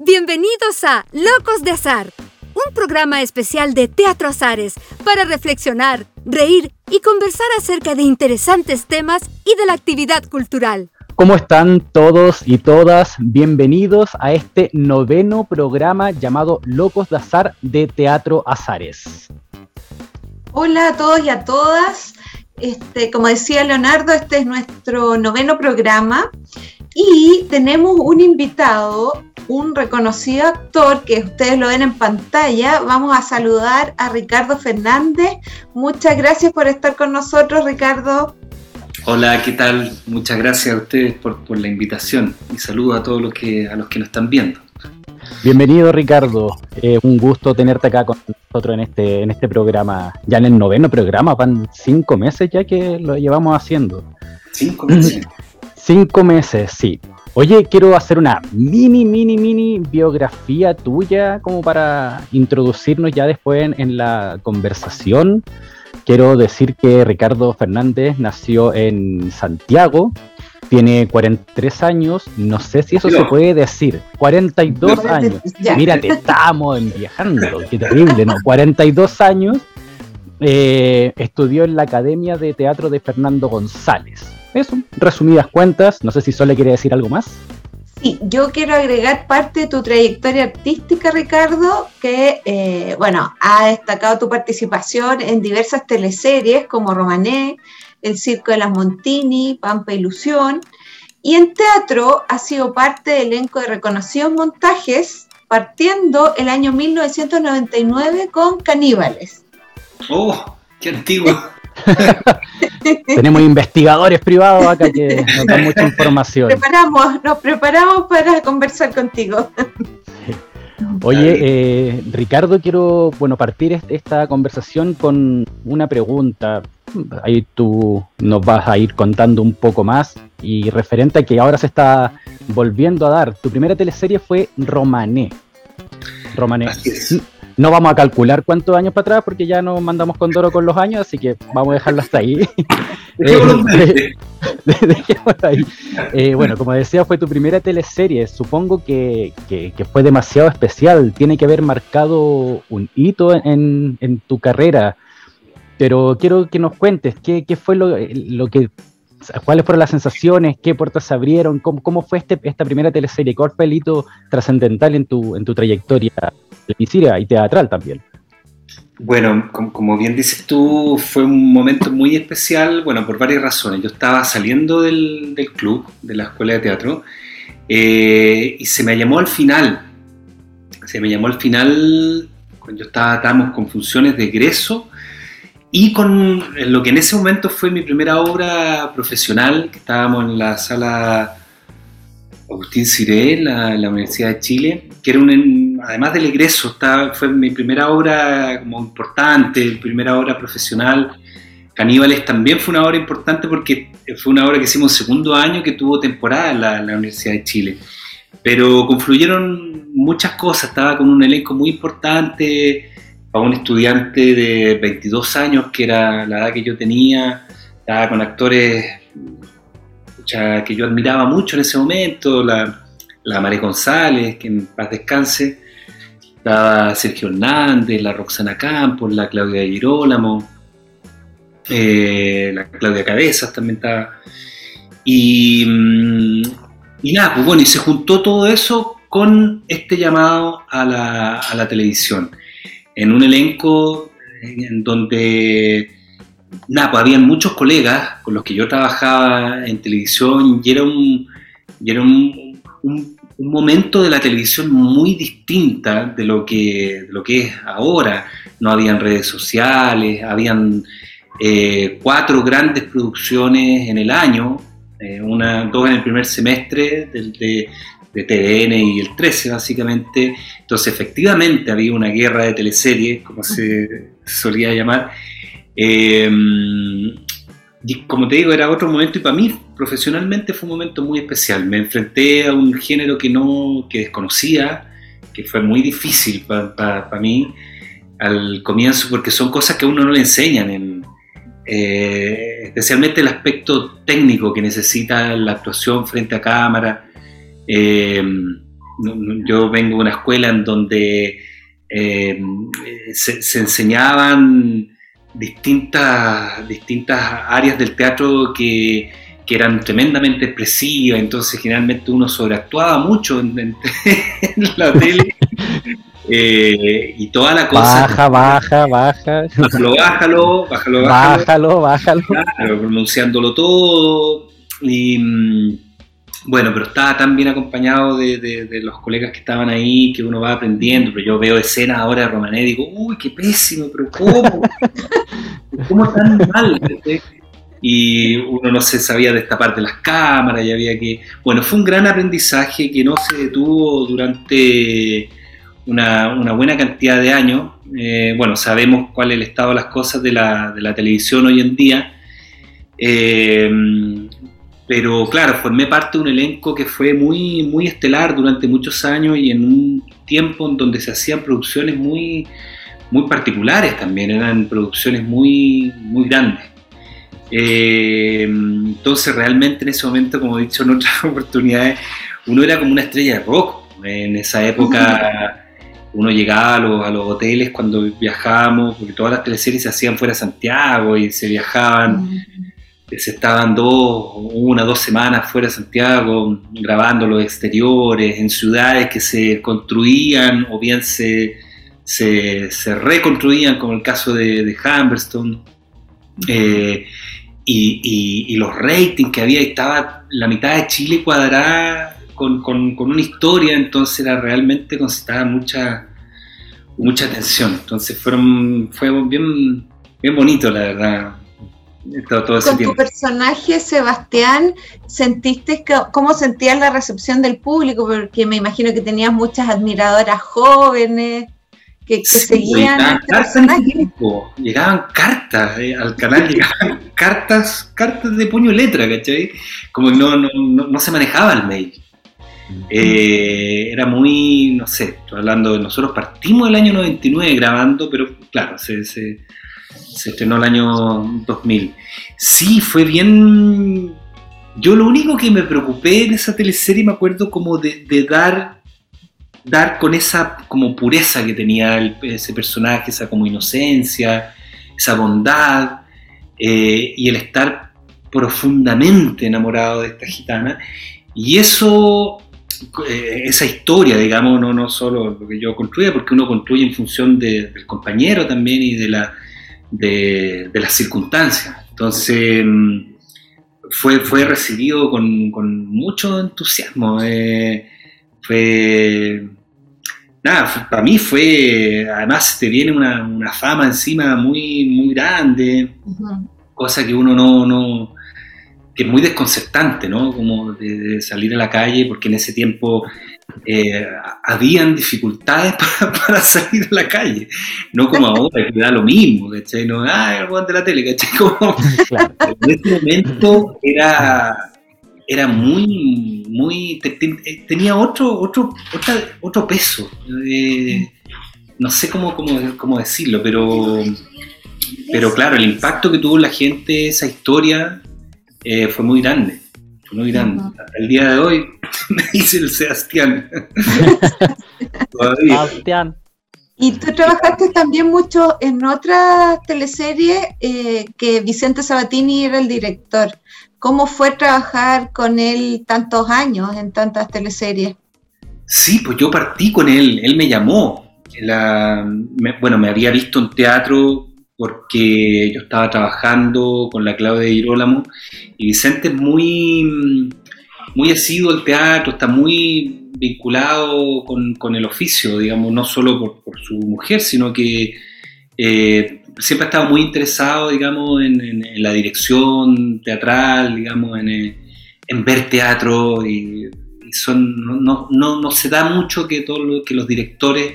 Bienvenidos a Locos de Azar, un programa especial de Teatro Azares para reflexionar, reír y conversar acerca de interesantes temas y de la actividad cultural. ¿Cómo están todos y todas? Bienvenidos a este noveno programa llamado Locos de Azar de Teatro Azares. Hola a todos y a todas. Este, como decía Leonardo, este es nuestro noveno programa y tenemos un invitado, un reconocido actor que ustedes lo ven en pantalla. Vamos a saludar a Ricardo Fernández. Muchas gracias por estar con nosotros, Ricardo. Hola, ¿qué tal? Muchas gracias a ustedes por, la invitación y saludos a todos los que, a los que nos están viendo. Bienvenido Ricardo, eh, un gusto tenerte acá con nosotros en este, en este programa, ya en el noveno programa, van cinco meses ya que lo llevamos haciendo. Cinco meses. cinco meses, sí. Oye, quiero hacer una mini, mini, mini biografía tuya como para introducirnos ya después en la conversación. Quiero decir que Ricardo Fernández nació en Santiago, tiene 43 años, no sé si eso se puede decir, 42 años. Mira, te estamos enviejando, qué terrible, ¿no? 42 años, eh, estudió en la Academia de Teatro de Fernando González. Eso, resumidas cuentas, no sé si solo quiere decir algo más. Sí, yo quiero agregar parte de tu trayectoria artística, Ricardo, que, eh, bueno, ha destacado tu participación en diversas teleseries como Romané, el Circo de las Montini, Pampa Ilusión. Y en teatro ha sido parte del elenco de reconocidos montajes, partiendo el año 1999 con Caníbales. ¡Oh! ¡Qué antiguo! Tenemos investigadores privados acá que nos dan mucha información. Preparamos, nos preparamos para conversar contigo. Oye, eh, Ricardo, quiero bueno partir esta conversación con una pregunta. Ahí tú nos vas a ir contando un poco más y referente a que ahora se está volviendo a dar. Tu primera teleserie fue Romané. Romané. No vamos a calcular cuántos años para atrás porque ya nos mandamos con Doro con los años, así que vamos a dejarlo hasta ahí. ahí. Eh, bueno, como decía, fue tu primera teleserie. Supongo que, fue demasiado especial. Tiene que haber marcado un hito en, tu carrera. Pero quiero que nos cuentes qué, fue lo, que cuáles fueron las sensaciones, qué puertas se abrieron, cómo, fue este, esta primera teleserie, cuál fue hito trascendental en tu, en tu trayectoria televisiva y teatral también. Bueno, como, bien dices tú, fue un momento muy especial, bueno, por varias razones. Yo estaba saliendo del, club, de la escuela de teatro, eh, y se me llamó al final, se me llamó al final, cuando yo estaba, estábamos con funciones de egreso, y con lo que en ese momento fue mi primera obra profesional, que estábamos en la sala Agustín Ciré, la, la Universidad de Chile, que era un, además del egreso, fue mi primera obra como importante, primera obra profesional. Caníbales también fue una obra importante porque fue una obra que hicimos segundo año que tuvo temporada en la, Universidad de Chile. Pero confluyeron muchas cosas, estaba con un elenco muy importante, para un estudiante de 22 años, que era la edad que yo tenía, estaba con actores que yo admiraba mucho en ese momento, la, la María González, que en paz descanse, estaba Sergio Hernández, la Roxana Campos, la Claudia Girolamo, eh, la Claudia Cabezas también estaba. Y, mm, y nada, pues bueno, y se juntó todo eso con este llamado a la, a la televisión, en un elenco en donde nada, pues habían muchos colegas con los que yo trabajaba en televisión y era un, era un, momento de la televisión muy distinta de lo, que, lo que es ahora. No habían redes sociales, habían eh, cuatro grandes producciones en el año, eh, una, dos en el primer semestre de, de TVN y el 13 básicamente. Entonces efectivamente había una guerra de teleseries, como se solía llamar, eh, como te digo, era otro momento y para mí profesionalmente fue un momento muy especial. Me enfrenté a un género que no que desconocía, que fue muy difícil para mí al comienzo porque son cosas que a uno no le enseñan, en, eh, especialmente el aspecto técnico que necesita la actuación frente a cámara. Eh, yo vengo de una escuela en donde eh, se, enseñaban distintas, distintas áreas del teatro que, eran tremendamente expresivas, entonces generalmente uno sobreactuaba mucho en, la tele. Eh, y toda la cosa. Baja, baja, baja. Bájalo, bájalo, bájalo, bájalo. Bájalo, pronunciándolo todo. Y mm, bueno, pero estaba tan bien acompañado de, los colegas que estaban ahí, que uno va aprendiendo, pero yo veo escenas ahora de Romané y digo, uy, qué pésimo, pero ¿cómo? ¿Cómo tan mal? Y uno no se sabía destapar de las cámaras y había que... Bueno, fue un gran aprendizaje que no se detuvo durante una, buena cantidad de años. Eh, bueno, sabemos cuál es el estado de las cosas de la, de la televisión hoy en día. Eh, pero claro, formé parte de un elenco que fue muy, muy estelar durante muchos años y en un tiempo en donde se hacían producciones muy, muy particulares también, eran producciones muy, muy grandes. Eh, entonces realmente en ese momento, como he dicho en otras oportunidades, uno era como una estrella de rock. En esa época uno llegaba a los, a los hoteles cuando viajábamos, porque todas las teleseries se hacían fuera de Santiago y se viajaban se estaban dos, una, dos semanas fuera de Santiago grabando los exteriores en ciudades que se construían o bien se, se, reconstruían, como el caso de, de Humberstone. Eh, y, los ratings que había, estaba la mitad de Chile cuadrada con, una historia, entonces era realmente constaba mucha, mucha atención. Entonces fueron, fue bien, bien bonito, la verdad, con tu personaje, Sebastián, ¿sentiste que, cómo sentías la recepción del público? Porque me imagino que tenías muchas admiradoras jóvenes que, seguían este. Llegaban cartas eh, al canal, llegaban cartas, cartas de puño y letra, ¿cachai? Como que no, no, no, se manejaba el mail. Eh, era muy, no sé, estoy hablando de nosotros partimos el año 99 grabando, pero claro, se, se se estrenó el año 2000. Sí, fue bien... Yo lo único que me preocupé en esa teleserie, me acuerdo como de, dar, dar con esa como pureza que tenía ese personaje, esa como inocencia, esa bondad, eh, y el estar profundamente enamorado de esta gitana. Y eso, eh, esa historia, digamos, no, no solo lo que yo construía, porque uno construye en función del compañero también y de la, de, las circunstancias. Entonces mm, fue, fue recibido con, mucho entusiasmo. Eh, fue, nada, para mí fue, además te viene una, fama encima muy, muy grande, cosa que uno no, no, que es muy desconcertante, ¿no? Como de, salir a la calle, porque en ese tiempo eh, habían dificultades para, salir a la calle, no como ahora, que da lo mismo, ¿cachai? No, ah, el de la tele, ¿cachai? En ese momento era, era muy, muy, tenía otro, otro, otro peso, eh, no sé cómo, cómo, cómo decirlo, pero, pero claro, el impacto que tuvo la gente, esa historia, eh, fue muy grande muy grande. el día de hoy me dice el Sebastián. Sebastián. Y tú trabajaste también mucho en otra teleserie eh, que Vicente Sabatini era el director. ¿Cómo fue trabajar con él tantos años en tantas teleseries? Sí, pues yo partí con él, él me llamó. bueno, me había visto en teatro porque yo estaba trabajando con la Claudia Girolamo y Vicente es muy, muy asiduo al teatro, está muy vinculado con, el oficio, digamos, no solo por, su mujer, sino que eh, siempre ha estado muy interesado, digamos, en, la dirección teatral, digamos, en, ver teatro y, son, no, no, no, se da mucho que, todo que los directores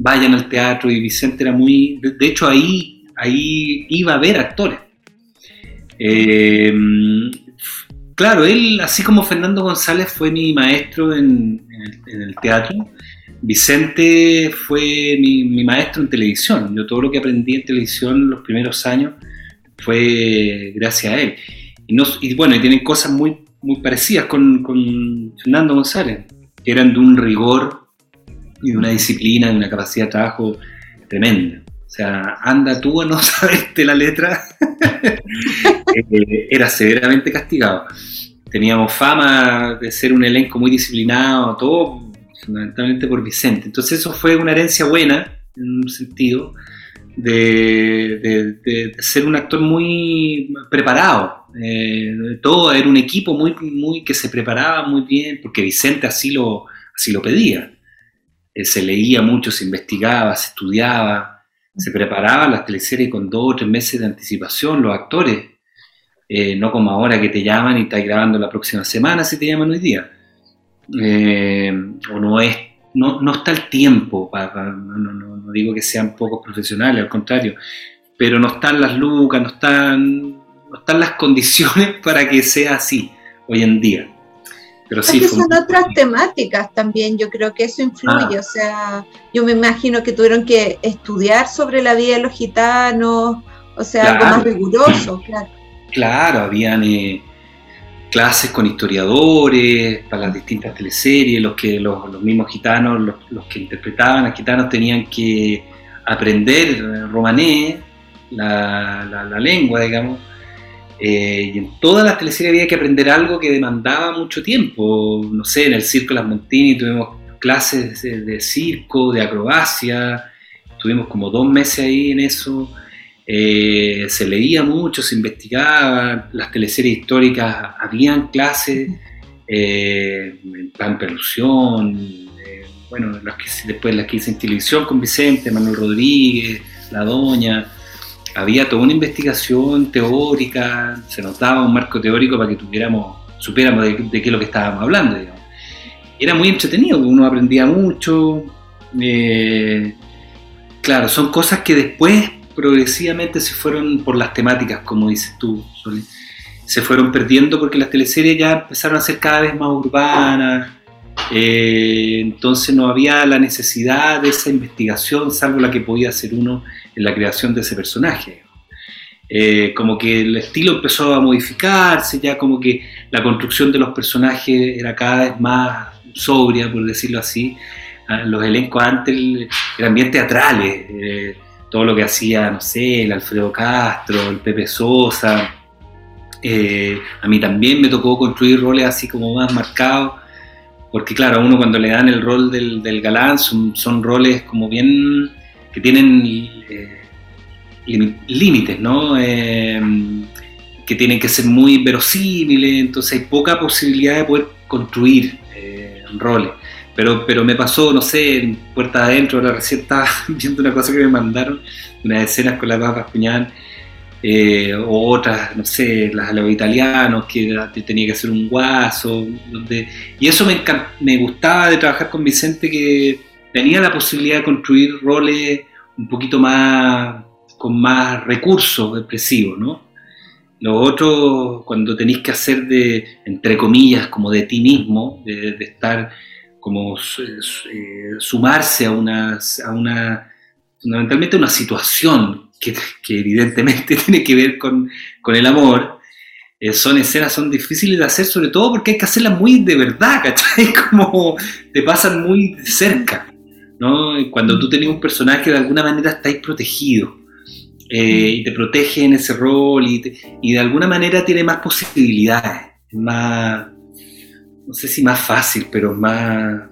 vayan al teatro y Vicente era muy, de hecho ahí ahí iba a haber actores. Eh, claro, él, así como Fernando González fue mi maestro en, el, teatro, Vicente fue mi, maestro en televisión. Yo todo lo que aprendí en televisión los primeros años fue gracias a él. Y, bueno, tienen cosas muy, parecidas con, Fernando González. que eran de un rigor y de una disciplina, de una capacidad de trabajo tremenda. O sea, anda tú a no saberte la letra, eh, era severamente castigado. Teníamos fama de ser un elenco muy disciplinado, todo fundamentalmente por Vicente. Entonces eso fue una herencia buena, en un sentido, de, ser un actor muy preparado. Eh, todo era un equipo muy, muy que se preparaba muy bien, porque Vicente así lo, así lo pedía. Eh, se leía mucho, se investigaba, se estudiaba, se preparaba las teleseries con dos o tres meses de anticipación, los actores. Eh, no como ahora que te llaman y estás grabando la próxima semana si te llaman hoy día. o no es no, no está el tiempo, no, digo que sean pocos profesionales, al contrario, pero no están las lucas, no están, no están las condiciones para que sea así hoy en día. Pero sí, son otras temáticas también, yo creo que eso influye, ah. o sea, yo me imagino que tuvieron que estudiar sobre la vida de los gitanos, o sea, algo más riguroso, claro. Claro, habían... Eh, clases con historiadores para las distintas teleseries, los que los, mismos gitanos, los, que interpretaban a gitanos tenían que aprender romané, la, la, lengua, digamos, eh, y en todas las teleseries había que aprender algo que demandaba mucho tiempo. No sé, en el Circo Las Montini tuvimos clases de circo, de acrobacia, tuvimos como dos meses ahí en eso. Eh, se leía mucho, se investigaba, las teleseries históricas habían clases, eh, en plan perlusión, bueno, las que, después las que hice en televisión con Vicente, Manuel Rodríguez, La Doña, había toda una investigación teórica, se notaba un marco teórico para que tuviéramos, supiéramos de, qué es lo que estábamos hablando, Era muy entretenido, uno aprendía mucho, claro, son cosas que después progresivamente se fueron por las temáticas, como dices tú, se fueron perdiendo porque las teleseries ya empezaron a ser cada vez más urbanas, eh, entonces no había la necesidad de esa investigación, salvo la que podía hacer uno en la creación de ese personaje. Eh, como que el estilo empezó a modificarse, ya como que la construcción de los personajes era cada vez más sobria, por decirlo así. Ah, los elencos antes eran bien teatrales. Eh, todo lo que hacía, no sé, el Alfredo Castro, el Pepe Sosa. Eh, a mí también me tocó construir roles así como más marcados, porque claro, a uno cuando le dan el rol del, galán son, roles como bien que tienen eh, límites, ¿no? Eh, que tienen que ser muy verosímiles, entonces hay poca posibilidad de poder construir roles. Pero, pero me pasó, no sé, en Puerta Adentro, ahora recién estaba viendo una cosa que me mandaron, unas escenas con las papas puñal, eh, o otras, no sé, las a los italianos, que tenía que hacer un guaso, donde, y eso me, me gustaba de trabajar con Vicente, que tenía la posibilidad de construir roles un poquito más, con más recursos expresivos, ¿no? Lo otro, cuando tenéis que hacer de, entre comillas, como de ti mismo, de estar como eh, sumarse a una, a una, fundamentalmente una situación que, evidentemente tiene que ver con, el amor, eh, son escenas, son difíciles de hacer, sobre todo porque hay que hacerlas muy de verdad, ¿cachai? Como te pasan muy cerca, ¿no? Cuando tú tenías un personaje, de alguna manera estáis protegido. Eh, y te protege en ese rol y, y de alguna manera tiene más posibilidades, más, no sé si más fácil, pero más,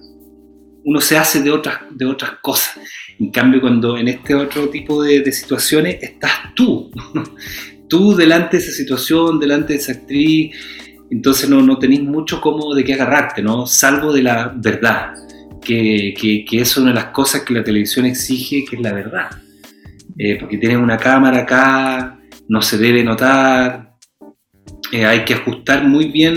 uno se hace de otras, de otras cosas. En cambio, cuando en este otro tipo de, situaciones estás tú, tú delante de esa situación, delante de esa actriz, entonces no, no tenéis mucho como de qué agarrarte, ¿no? Salvo de la verdad, que, es una de las cosas que la televisión exige, que es la verdad. Eh, porque tienes una cámara acá, no se debe notar, eh, hay que ajustar muy bien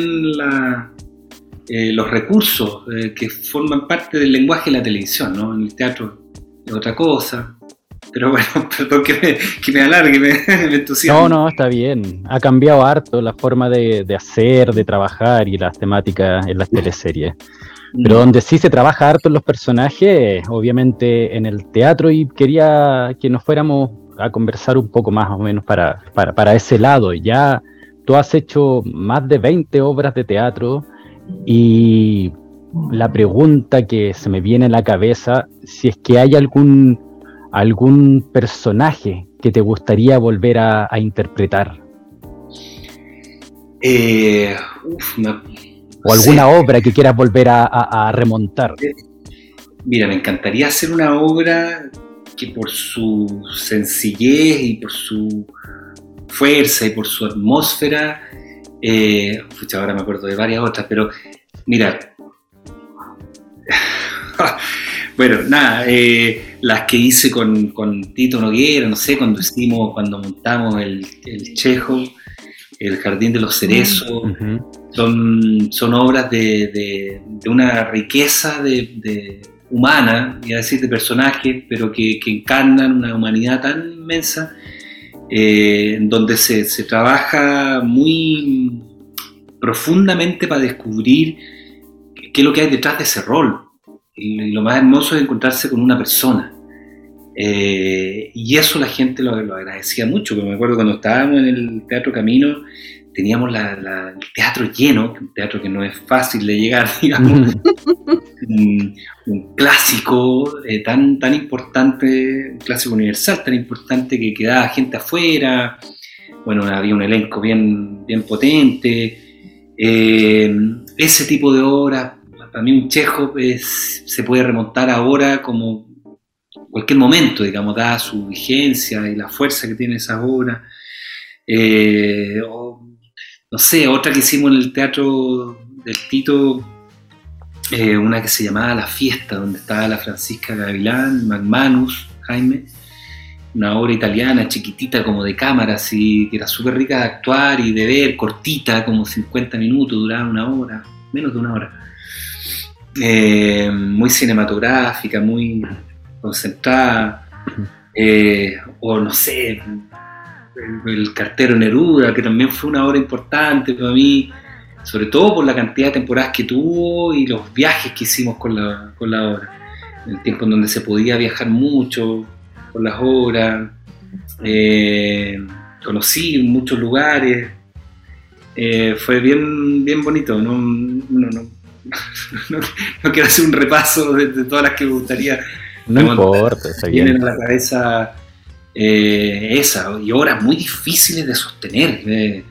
eh, los recursos que forman parte del lenguaje de la televisión, ¿no? En el teatro es otra cosa. Pero bueno, perdón que me, alargue, me, me No, no, está bien. Ha cambiado harto la forma de, de hacer, de trabajar y las temáticas en las teleseries. Pero mm. donde sí se trabaja harto en los personajes, obviamente en el teatro, y quería que nos fuéramos a conversar un poco más o menos para, para, para ese lado. Ya tú has hecho más de 20 obras de teatro, y la pregunta que se me viene a la cabeza, si es que hay algún, algún personaje que te gustaría volver a, interpretar. Eh, o alguna obra que quieras volver a, remontar. Mira, me encantaría hacer una obra que por su sencillez y por su fuerza y por su atmósfera, eh, ahora me acuerdo de varias otras, pero mira, bueno, nada, eh, las que hice con, Tito Noguera, no sé, cuando hicimos, cuando montamos el, Chejo, el Jardín de los Cerezos, son, son obras de, una riqueza de, humana, y a decir de personajes, pero que, encarnan una humanidad tan inmensa, eh, donde se, se trabaja muy profundamente para descubrir qué es lo que hay detrás de ese rol y lo más hermoso es encontrarse con una persona. Eh, y eso la gente lo, agradecía mucho, porque me acuerdo cuando estábamos en el Teatro Camino, teníamos el teatro lleno, un teatro que no es fácil de llegar, digamos, un, clásico eh, tan, tan importante, un clásico universal tan importante que quedaba gente afuera, bueno, había un elenco bien, bien potente, eh, ese tipo de obras para mí un Chejo se puede remontar ahora como cualquier momento, digamos, dada su vigencia y la fuerza que tiene esa obra. Eh, no sé, otra que hicimos en el Teatro del Tito, eh, una que se llamaba La Fiesta, donde estaba la Francisca Gavilán, McManus, Jaime, una obra italiana chiquitita como de cámara, así, que era súper rica de actuar y de ver, cortita, como 50 minutos, duraba una hora, menos de una hora. Eh, muy cinematográfica, muy concentrada, eh, o no sé, el, cartero Neruda, que también fue una obra importante para mí, sobre todo por la cantidad de temporadas que tuvo y los viajes que hicimos con la, con la obra, el tiempo en donde se podía viajar mucho con las obras, eh, conocí muchos lugares, fue bien, bien bonito, no, no no, quiero hacer un repaso de, todas las que me gustaría. No importa, está bien. Vienen a la cabeza eh, esa, y horas muy difíciles de sostener. Eh,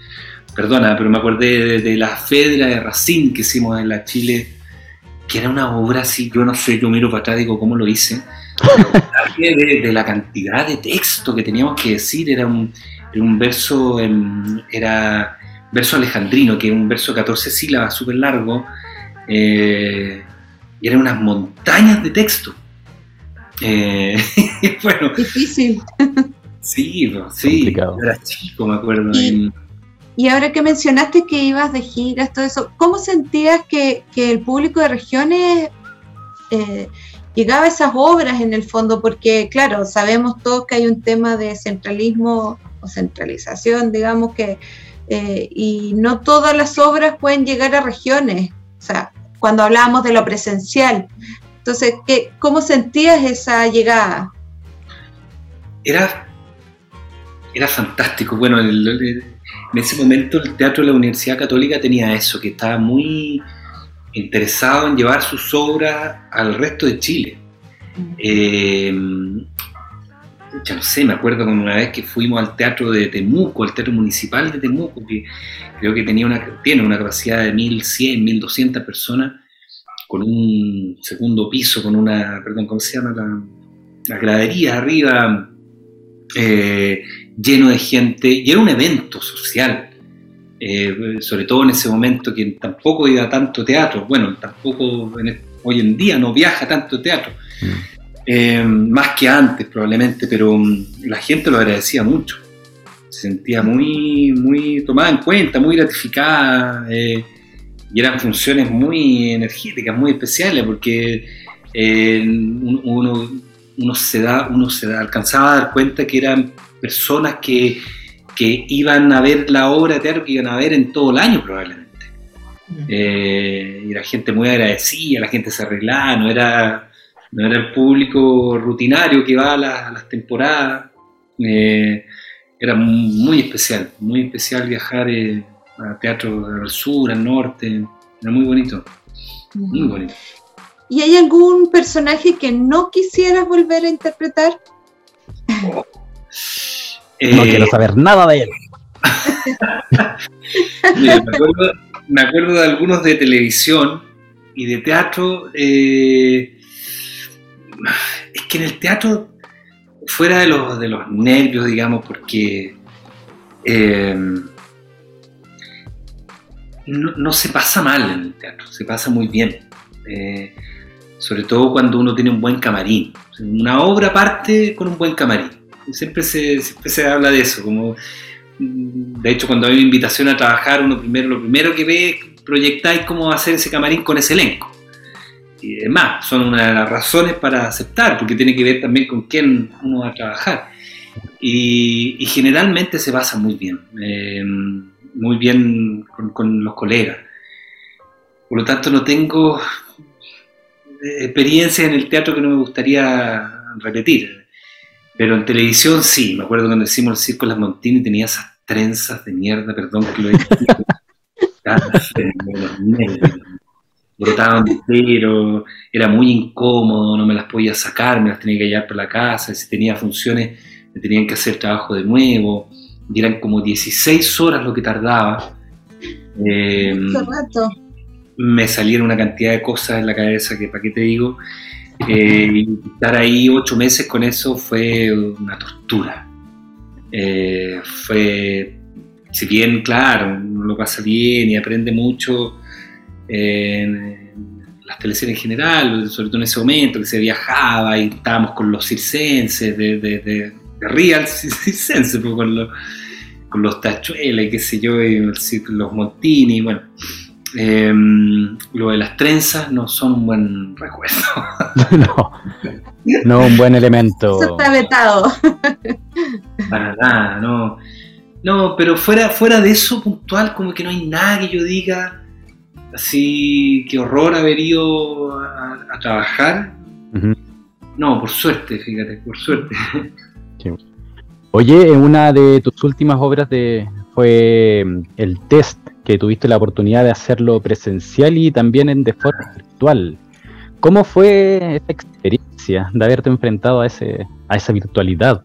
perdona, pero me acordé de, la Fedra de Racine que hicimos en la Chile, que era una obra así, yo no sé, yo miro para atrás digo cómo lo hice. de, la cantidad de texto que teníamos que decir, era un, un verso, era verso alejandrino, que es un verso de 14 sílabas, súper largo, eh, y eran unas montañas de texto. Eh, bueno, Difícil. Sí, sí, era chico, me acuerdo. Y, ahora que mencionaste que ibas de giras, todo eso, ¿cómo sentías que, el público de regiones eh, llegaba a esas obras en el fondo? Porque, claro, sabemos todos que hay un tema de centralismo o centralización, digamos que, y no todas las obras pueden llegar a regiones. O sea, cuando hablábamos de lo presencial. Entonces, ¿qué, ¿cómo sentías esa llegada? Era, era fantástico. Bueno, en ese momento el Teatro de la Universidad Católica tenía eso, que estaba muy interesado en llevar sus obras al resto de Chile. Mm. Eh, ya no sé, me acuerdo con una vez que fuimos al teatro de Temuco, al teatro municipal de Temuco, que creo que tenía una, tiene una capacidad de 1.100, 1.200 personas, con un segundo piso, con una, perdón, ¿cómo se llama? La, gradería arriba, eh, lleno de gente, y era un evento social, eh, sobre todo en ese momento que tampoco iba tanto teatro, bueno, tampoco hoy en día no viaja tanto teatro. Mm. Eh, más que antes probablemente, pero mm, la gente lo agradecía mucho. Se sentía muy, muy tomada en cuenta, muy gratificada, eh, y eran funciones muy energéticas, muy especiales, porque eh, uno, uno, se da, uno se da, alcanzaba a dar cuenta que eran personas que, que iban a ver la obra de teatro que iban a ver en todo el año probablemente. Mm. y era gente muy agradecida, la gente se arreglaba, no era no era el público rutinario que va a, las temporadas. Eh, era muy especial, muy especial viajar eh, teatro al sur, al norte, era muy bonito. Muy bonito. ¿Y hay algún personaje que no quisieras volver a interpretar? no quiero Eh, saber nada de él. Mira, me, acuerdo, me acuerdo de algunos de televisión y de teatro. eh, es que en el teatro, fuera de los, de los nervios, digamos, porque eh, no, se pasa mal en el teatro, se pasa muy bien. Eh, sobre todo cuando uno tiene un buen camarín. Una obra parte con un buen camarín. Siempre se, siempre se habla de eso, como de hecho, cuando hay una invitación a trabajar, uno primero, lo primero que ve, proyectáis cómo hacer ese camarín con ese elenco. Y además, son una de las razones para aceptar, porque tiene que ver también con quién uno va a trabajar. Y, y generalmente se basa muy bien, eh, muy bien con, los colegas. Por lo tanto, no tengo experiencias en el teatro que no me gustaría repetir. Pero en televisión sí, me acuerdo cuando hicimos el Circo Las Montini tenía esas trenzas de mierda, perdón que lo he dicho. brotaban entero, era muy incómodo, no me las podía sacar, me las tenía que llevar por la casa, si tenía funciones me tenían que hacer trabajo de nuevo, y eran como 16 horas lo que tardaba. Eh, rato. Me salieron una cantidad de cosas en la cabeza que, ¿para qué te digo? Eh, y estar ahí ocho meses con eso fue una tortura. Eh, fue, si bien, claro, uno lo pasa bien y aprende mucho eh, en las teleseries en general, sobre todo en ese momento que se viajaba y estábamos con los circenses de, de, de, de Real pues, con, los, con los tachuelas y qué sé yo, y los Montini, bueno. Eh, lo de las trenzas no son un buen recuerdo. no, no un buen elemento. Eso está vetado. Para nada, no. No, pero fuera, fuera de eso puntual, como que no hay nada que yo diga así, qué horror haber ido a, a trabajar. Uh -huh. No, por suerte, fíjate, por suerte. Sí. Oye, una de tus últimas obras de, fue el test que tuviste la oportunidad de hacerlo presencial y también en de forma virtual. ¿Cómo fue esa experiencia de haberte enfrentado a, ese, a esa virtualidad?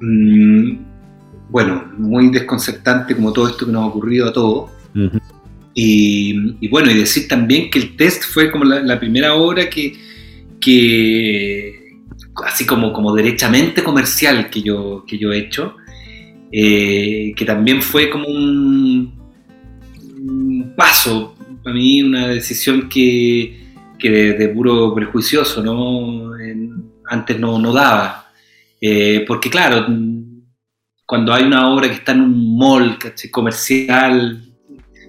Mm, bueno, muy desconcertante como todo esto que nos ha ocurrido a todos. Uh -huh. y, y, bueno, y decir también que el test fue como la, la primera obra que, que así como, como derechamente comercial que yo, que yo he hecho. Eh, que también fue como un, paso para mí, una decisión que, que de, de, puro prejuicioso, ¿no? Antes no, no daba. Eh, porque claro, cuando hay una obra que está en un mall comercial,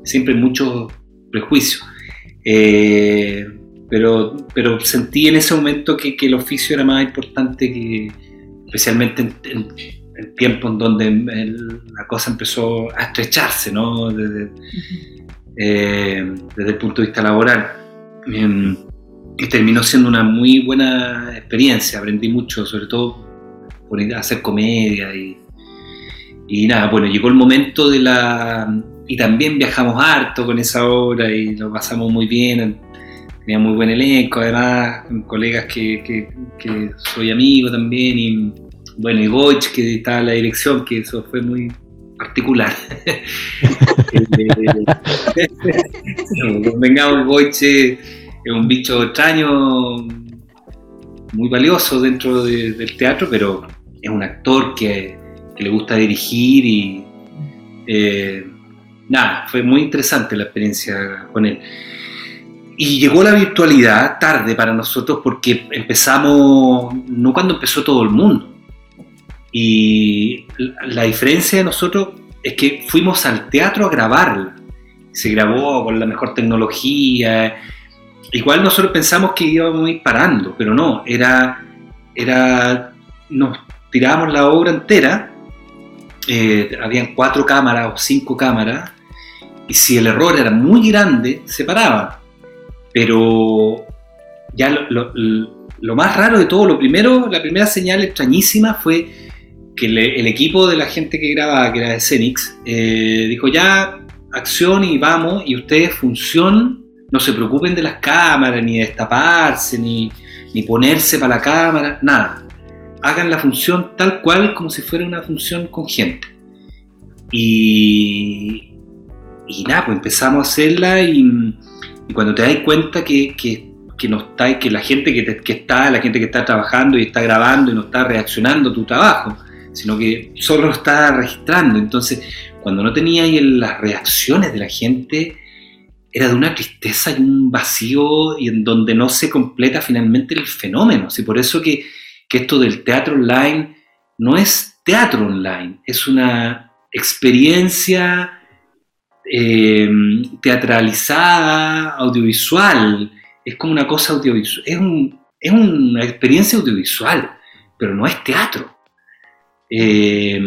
siempre hay mucho prejuicio. Eh, pero, pero sentí en ese momento que, que, el oficio era más importante que, especialmente en, en el tiempo en donde la cosa empezó a estrecharse, ¿no? Desde, eh, desde el punto de vista laboral. Eh, y terminó siendo una muy buena experiencia, aprendí mucho, sobre todo por hacer comedia y, y nada, bueno, llegó el momento de la... Y también viajamos harto con esa obra y lo pasamos muy bien, tenía muy buen elenco, además, con colegas que, soy amigo también y bueno, y Goich, que estaba en la dirección, que eso fue muy particular. Vengamos, Goich es un bicho extraño, muy valioso dentro de, del teatro, pero es un actor que, que le gusta dirigir y eh, nada, fue muy interesante la experiencia con él. Y llegó la virtualidad tarde para nosotros porque empezamos, no cuando empezó todo el mundo, y la diferencia de nosotros es que fuimos al teatro a grabarla. Se grabó con la mejor tecnología. Igual nosotros pensamos que íbamos a ir parando, pero no, era, era nos tirábamos la obra entera, eh, habían cuatro cámaras o cinco cámaras, y si el error era muy grande, se paraba. Pero ya lo, más raro de todo, lo primero, la primera señal extrañísima fue que el equipo de la gente que grababa, que era de Cenix, eh, dijo ya, acción y vamos, y ustedes función, no se preocupen de las cámaras, ni de destaparse, ni, ni ponerse para la cámara, nada. Hagan la función tal cual como si fuera una función con gente. Y, y nada, pues empezamos a hacerla y, cuando te das cuenta que, que, que, no está, que la gente que, que, está, la gente que está trabajando y está grabando y no está reaccionando tu trabajo, sino que solo lo está registrando. Entonces, cuando no tenía las reacciones de la gente, era de una tristeza y un vacío y en donde no se completa finalmente el fenómeno. Y por eso que, que esto del teatro online no es teatro online, es una experiencia eh, teatralizada, audiovisual. Es como una cosa audiovisual, es, es una experiencia audiovisual, pero no es teatro. Eh,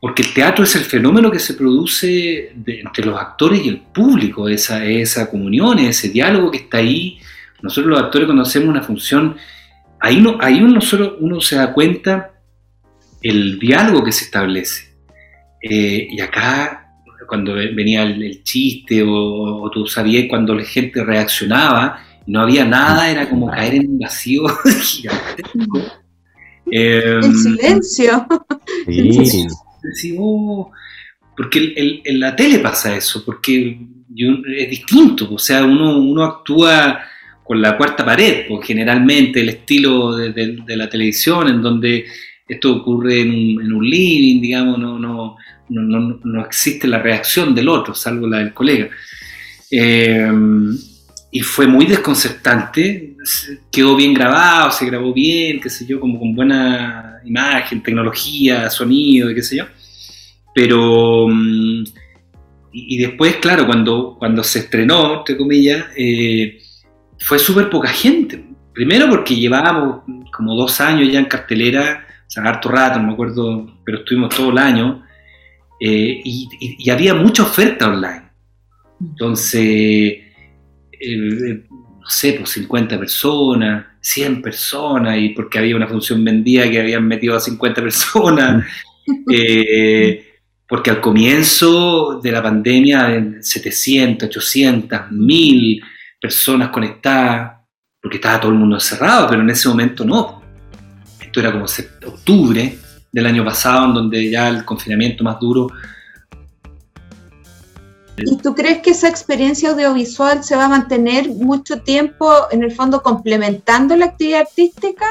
porque el teatro es el fenómeno que se produce entre los actores y el público, esa, esa comunión, ese diálogo que está ahí. Nosotros los actores cuando hacemos una función, ahí, no, uno, solo, uno se da cuenta el diálogo que se establece. Eh, y acá, cuando venía el, chiste o, tú sabías cuando la gente reaccionaba, no había nada, era como caer en un vacío gigantesco. en em, silencio. Sí. Oh", porque en la tele pasa eso, porque es distinto, o sea, uno, uno actúa con la cuarta pared, pues generalmente el estilo de, la televisión, en donde esto ocurre en un, living, digamos, no, no, no, no, existe la reacción del otro, salvo la del colega. Em, y fue muy desconcertante, quedó bien grabado, se grabó bien, qué sé yo, como con buena imagen, tecnología, sonido, qué sé yo. Pero, mm, y, después, claro, cuando, cuando se estrenó, entre comillas, eh, fue súper poca gente. Primero porque llevábamos como dos años ya en cartelera, o sea, harto rato, no me acuerdo, pero estuvimos todo el año, eh, y, había mucha oferta online. Entonces, eh, no sé, pues 50 personas, 100 personas, y porque había una función vendida que habían metido a 50 personas, eh, porque al comienzo de la pandemia, 700, 800, 1000 personas conectadas, porque estaba todo el mundo encerrado, pero en ese momento no. Esto era como octubre del año pasado, en donde ya el confinamiento más duro ¿Y tú crees que esa experiencia audiovisual se va a mantener mucho tiempo, en el fondo, complementando la actividad artística?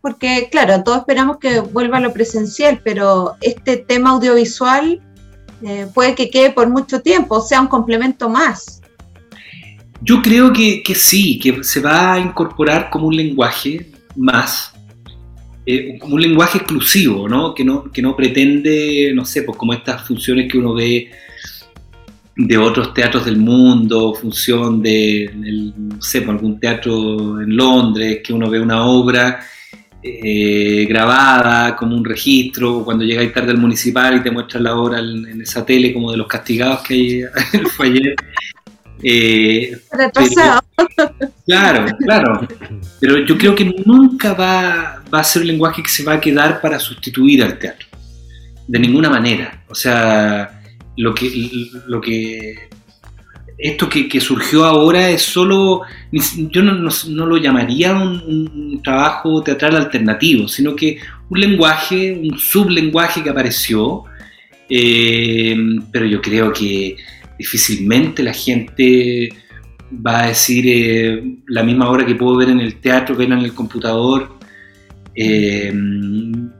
Porque, claro, todos esperamos que vuelva a lo presencial, pero este tema audiovisual eh, puede que quede por mucho tiempo, o sea, un complemento más. Yo creo que, sí, que se va a incorporar como un lenguaje más, eh, como un lenguaje exclusivo, ¿no? Que, ¿no? que no pretende, no sé, pues como estas funciones que uno ve de otros teatros del mundo, función de, no sé, algún teatro en Londres, que uno ve una obra eh, grabada como un registro, cuando llegáis tarde al municipal y te muestran la obra en, esa tele como de los castigados que hay fue ayer. Eh, claro, claro. Pero yo creo que nunca va, va a ser un lenguaje que se va a quedar para sustituir al teatro. De ninguna manera. O sea, lo que, lo que esto que, surgió ahora es solo, yo no, no, lo llamaría un, trabajo teatral alternativo, sino que un lenguaje, un sublenguaje que apareció, eh, pero yo creo que difícilmente la gente va a decir eh, la misma obra que puedo ver en el teatro, verla en el computador, eh,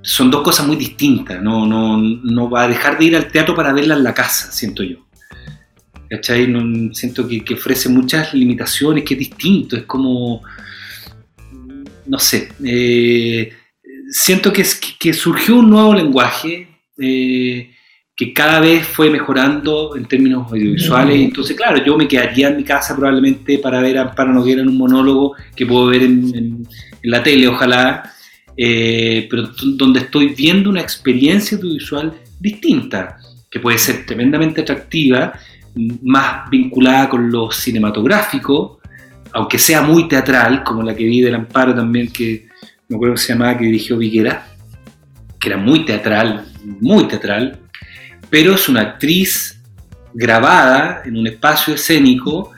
son dos cosas muy distintas. No, no, no, va a dejar de ir al teatro para verla en la casa, siento yo. ¿Cachai? No, siento que, ofrece muchas limitaciones, que es distinto, es como. No sé. Eh, siento que, que, surgió un nuevo lenguaje eh, que cada vez fue mejorando en términos audiovisuales. Entonces, claro, yo me quedaría en mi casa probablemente para ver a Amparo Noguera en un monólogo que puedo ver en, en la tele, ojalá eh, pero donde estoy viendo una experiencia audiovisual distinta, que puede ser tremendamente atractiva, más vinculada con lo cinematográfico, aunque sea muy teatral, como la que vi del Amparo también, que me acuerdo que se llamaba, que dirigió Viguera, que era muy teatral, muy teatral, pero es una actriz grabada en un espacio escénico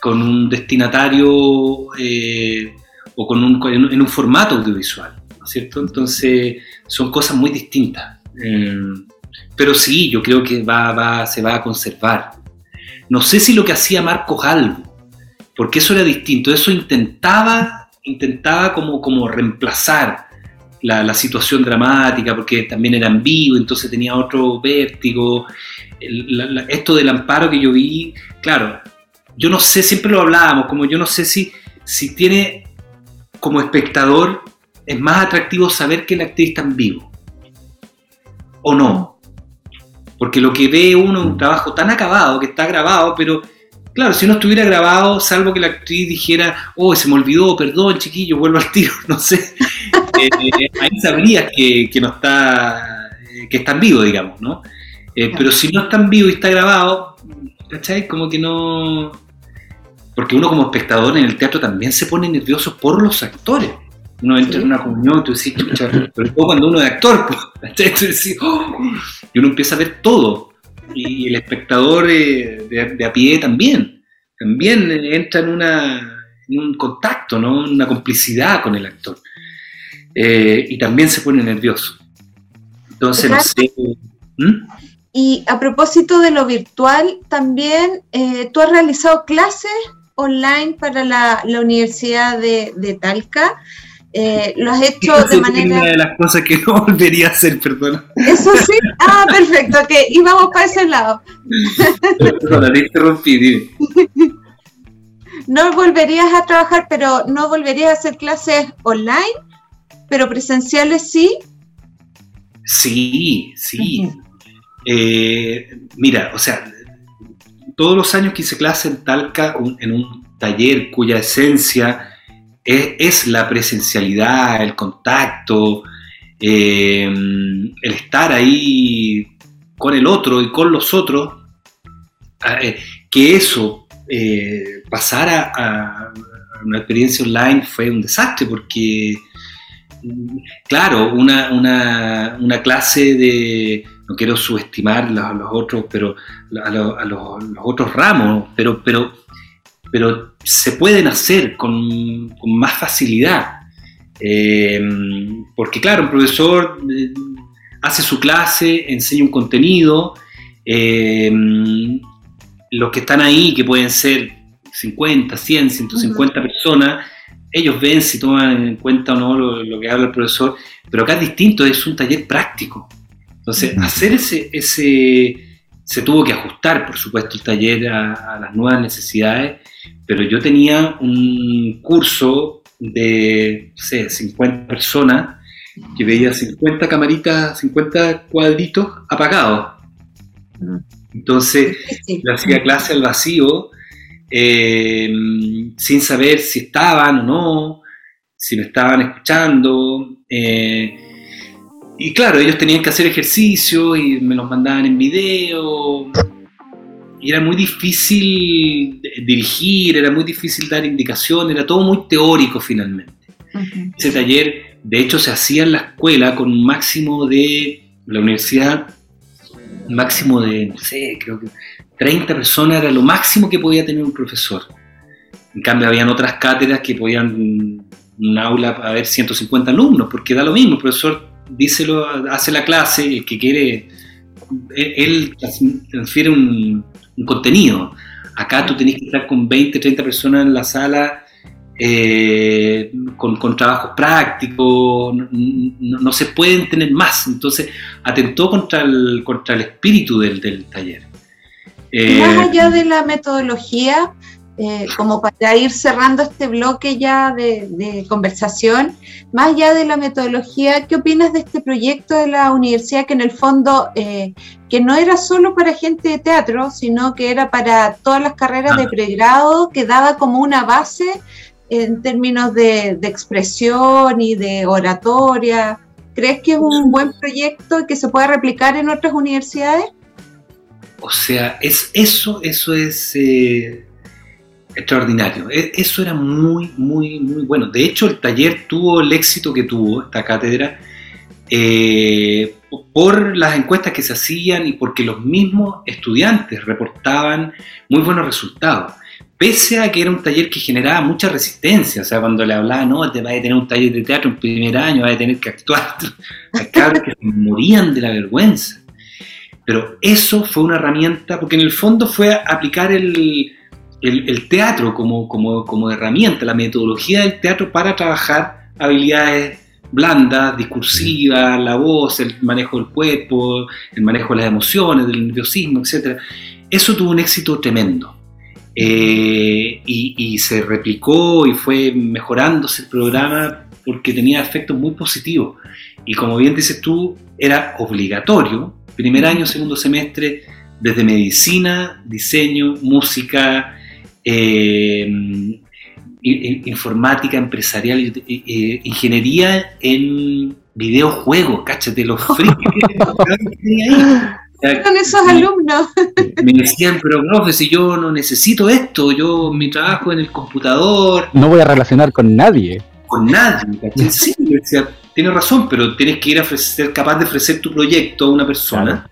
con un destinatario eh, o con un, en un formato audiovisual, ¿no es cierto? Entonces son cosas muy distintas. Eh, pero sí, yo creo que va, se va a conservar. No sé si lo que hacía Marco Albo, porque eso era distinto, eso intentaba, intentaba como, como reemplazar la, situación dramática, porque también era en vivo, entonces tenía otro vértigo. esto del amparo que yo vi, claro, yo no sé, siempre lo hablábamos, como yo no sé si, si tiene como espectador, es más atractivo saber que la actriz está en vivo o no. Porque lo que ve uno es un trabajo tan acabado, que está grabado, pero claro, si no estuviera grabado, salvo que la actriz dijera, oh, se me olvidó, perdón, chiquillo, vuelvo al tiro, no sé. Eh, ahí sabrías que, no está, eh, que está en vivo, digamos, ¿no? Eh, pero si no está en vivo y está grabado, ¿cachai? Como que no... Porque uno como espectador en el teatro también se pone nervioso por los actores uno entra en una comunión, tú decís, pero cuando uno es actor, pues, oh", y uno empieza a ver todo. Y el espectador eh, de, a pie también, también entra en, una, en un contacto, ¿no? una complicidad con el actor. Eh, y también se pone nervioso. Entonces, no sé. ¿Mm? Y a propósito de lo virtual, también eh, tú has realizado clases online para la, Universidad de, de Talca. Eh, lo has hecho de manera... Una de las cosas que no volvería a hacer, perdona. Eso sí, ah, perfecto, que íbamos para ese lado. Perdona, te interrumpí, dime. No volverías a trabajar, pero no volverías a hacer clases online, pero presenciales sí. Sí, sí. Eh, mira, o sea, todos los años que hice clase en Talca, en un taller cuya esencia es, la presencialidad, el contacto, eh, el estar ahí con el otro y con los otros, eh, que eso eh, pasara a, una experiencia online fue un desastre porque, claro, una, clase de, no quiero subestimar a los otros, pero a, los, otros ramos, pero, pero, pero se pueden hacer con, más facilidad. Eh, porque claro, un profesor eh, hace su clase, enseña un contenido, eh, los que están ahí, que pueden ser 50, 100, 150 personas, ellos ven si toman en cuenta o no lo, que habla el profesor, pero acá es distinto, es un taller práctico. Entonces, hacer ese, ese, se tuvo que ajustar, por supuesto, el taller a las nuevas necesidades pero yo tenía un curso de, no sé, 50 personas que veía 50 camaritas, 50 cuadritos apagados. Entonces, yo hacía clase al vacío, eh, sin saber si estaban o no, si me estaban escuchando. Eh, y claro, ellos tenían que hacer ejercicio y me los mandaban en video y era muy difícil dirigir, era muy difícil dar indicación, era todo muy teórico finalmente. Ese taller, de hecho, se hacía en la escuela con un máximo de, la universidad, un máximo de, no sé, creo que 30 personas era lo máximo que podía tener un profesor. En cambio, habían otras cátedras que podían, un aula, a ver, 150 alumnos, porque da lo mismo, el profesor díselo, hace la clase, el que quiere, él transfiere un, un contenido. Acá tú tenés que estar con 20, 30 personas en la sala eh, con, con, trabajos prácticos, no, se pueden tener más. Entonces, atentó contra el, contra el espíritu del, del taller. más allá de la metodología, eh, como para ir cerrando este bloque ya de, conversación, más allá de la metodología, ¿qué opinas de este proyecto de la universidad que en el fondo, eh, que no era solo para gente de teatro, sino que era para todas las carreras de pregrado, que daba como una base en términos de, expresión y de oratoria? ¿Crees que es un buen proyecto y que se puede replicar en otras universidades? O sea, es eso, eso es eh, extraordinario. E, eso era muy, muy, muy bueno. De hecho, el taller tuvo el éxito que tuvo, esta cátedra, eh, por las encuestas que se hacían y porque los mismos estudiantes reportaban muy buenos resultados. Pese a que era un taller que generaba mucha resistencia, o sea, cuando le hablaba, no, te vas a tener un taller de teatro en primer año, vas a tener que actuar, acá que morían de la vergüenza. Pero eso fue una herramienta, porque en el fondo fue aplicar el, el, teatro como, como, herramienta, la metodología del teatro para trabajar habilidades blandas, discursivas, la voz, el manejo del cuerpo, el manejo de las emociones, del nerviosismo, etc. Eso tuvo un éxito tremendo. Eh, y, se replicó y fue mejorándose el programa porque tenía efectos muy positivos. Y como bien dices tú, era obligatorio, primer año, segundo semestre, desde medicina, diseño, música, eh, informática empresarial, ingeniería en videojuegos, cáchate los frikis Con esos alumnos. Me decían, pero profe, si yo no necesito esto, yo mi trabajo en el computador. No voy a relacionar con nadie. Con nadie, ¿cachai? Sí, decía, tienes razón, pero tienes que ir a ser capaz de ofrecer tu proyecto a una persona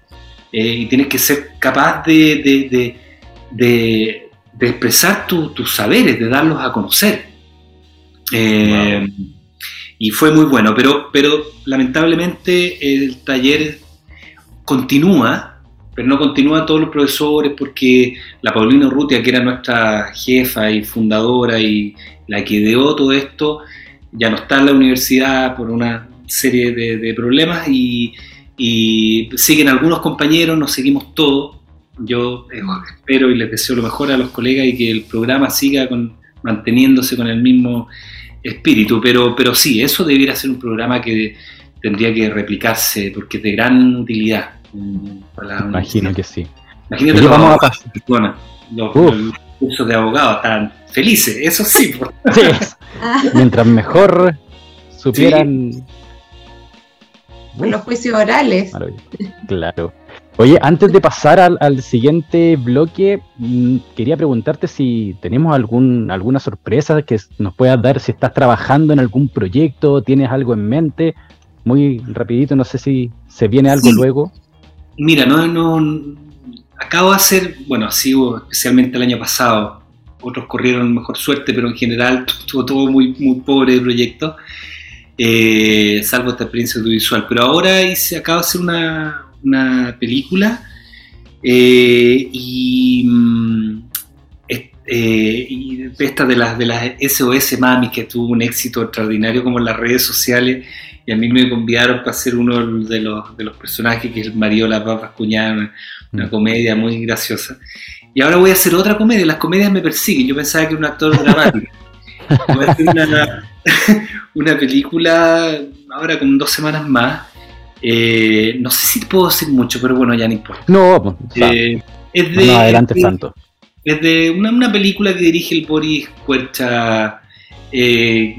eh, y tienes que ser capaz de de expresar tus saberes, de darlos a conocer. Eh, y fue muy bueno, pero, pero lamentablemente el taller continúa, pero no continúa todos los profesores porque la Paulina Urrutia, que era nuestra jefa y fundadora y la que ideó todo esto, ya no está en la universidad por una serie de, problemas y, y siguen algunos compañeros, nos seguimos todos, yo eh, espero y les deseo lo mejor a los colegas y que el programa siga con, manteniéndose con el mismo espíritu, pero, pero sí, eso debiera ser un programa que tendría que replicarse porque es de gran utilidad. Imagino que sí. Imagínate los, vamos a los, cursos de abogados están felices, eso sí. Mientras mejor supieran... Los juicios orales. Claro. Oye, antes de pasar al, siguiente bloque, mm, quería preguntarte si tenemos algún, alguna sorpresa que nos puedas dar, si estás trabajando en algún proyecto, tienes algo en mente. Muy rapidito, no sé si se viene algo luego. Mira, no, no, acabo de hacer, bueno, ha sido especialmente el año pasado, otros corrieron mejor suerte, pero en general estuvo todo muy, muy pobre el proyecto, eh, salvo esta experiencia audiovisual. Pero ahora hice, acabo de hacer una, una película eh, y, mm, eh, y, esta de las, de las SOS Mami que tuvo un éxito extraordinario como en las redes sociales y a mí me convidaron para ser uno de los, de los personajes que es el marido de las papas cuñadas, una, mm. comedia muy graciosa. Y ahora voy a hacer otra comedia, las comedias me persiguen, yo pensaba que era un actor dramático. Voy a hacer una, una película ahora con dos semanas más eh, no sé si puedo decir mucho, pero bueno, ya no importa. No, pues, eh, es de, no adelante tanto. Es de una, película que dirige el Boris Cuercha, eh,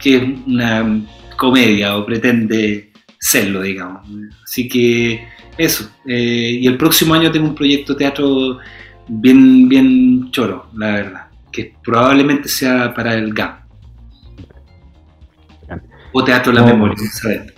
que es una comedia o pretende serlo, digamos. Así que eso. y el próximo año tengo un proyecto de teatro bien, bien choro, la verdad, que probablemente sea para el GAM. O Teatro La Memoria, ¿sabes?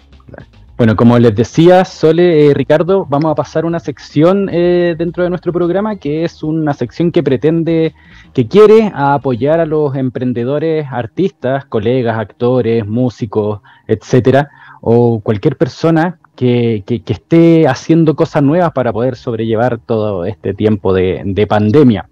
Bueno, como les decía, Sole, eh, Ricardo, vamos a pasar una sección eh, dentro de nuestro programa que es una sección que pretende, que quiere apoyar a los emprendedores, artistas, colegas, actores, músicos, etcétera, o cualquier persona que, esté haciendo cosas nuevas para poder sobrellevar todo este tiempo de, de pandemia.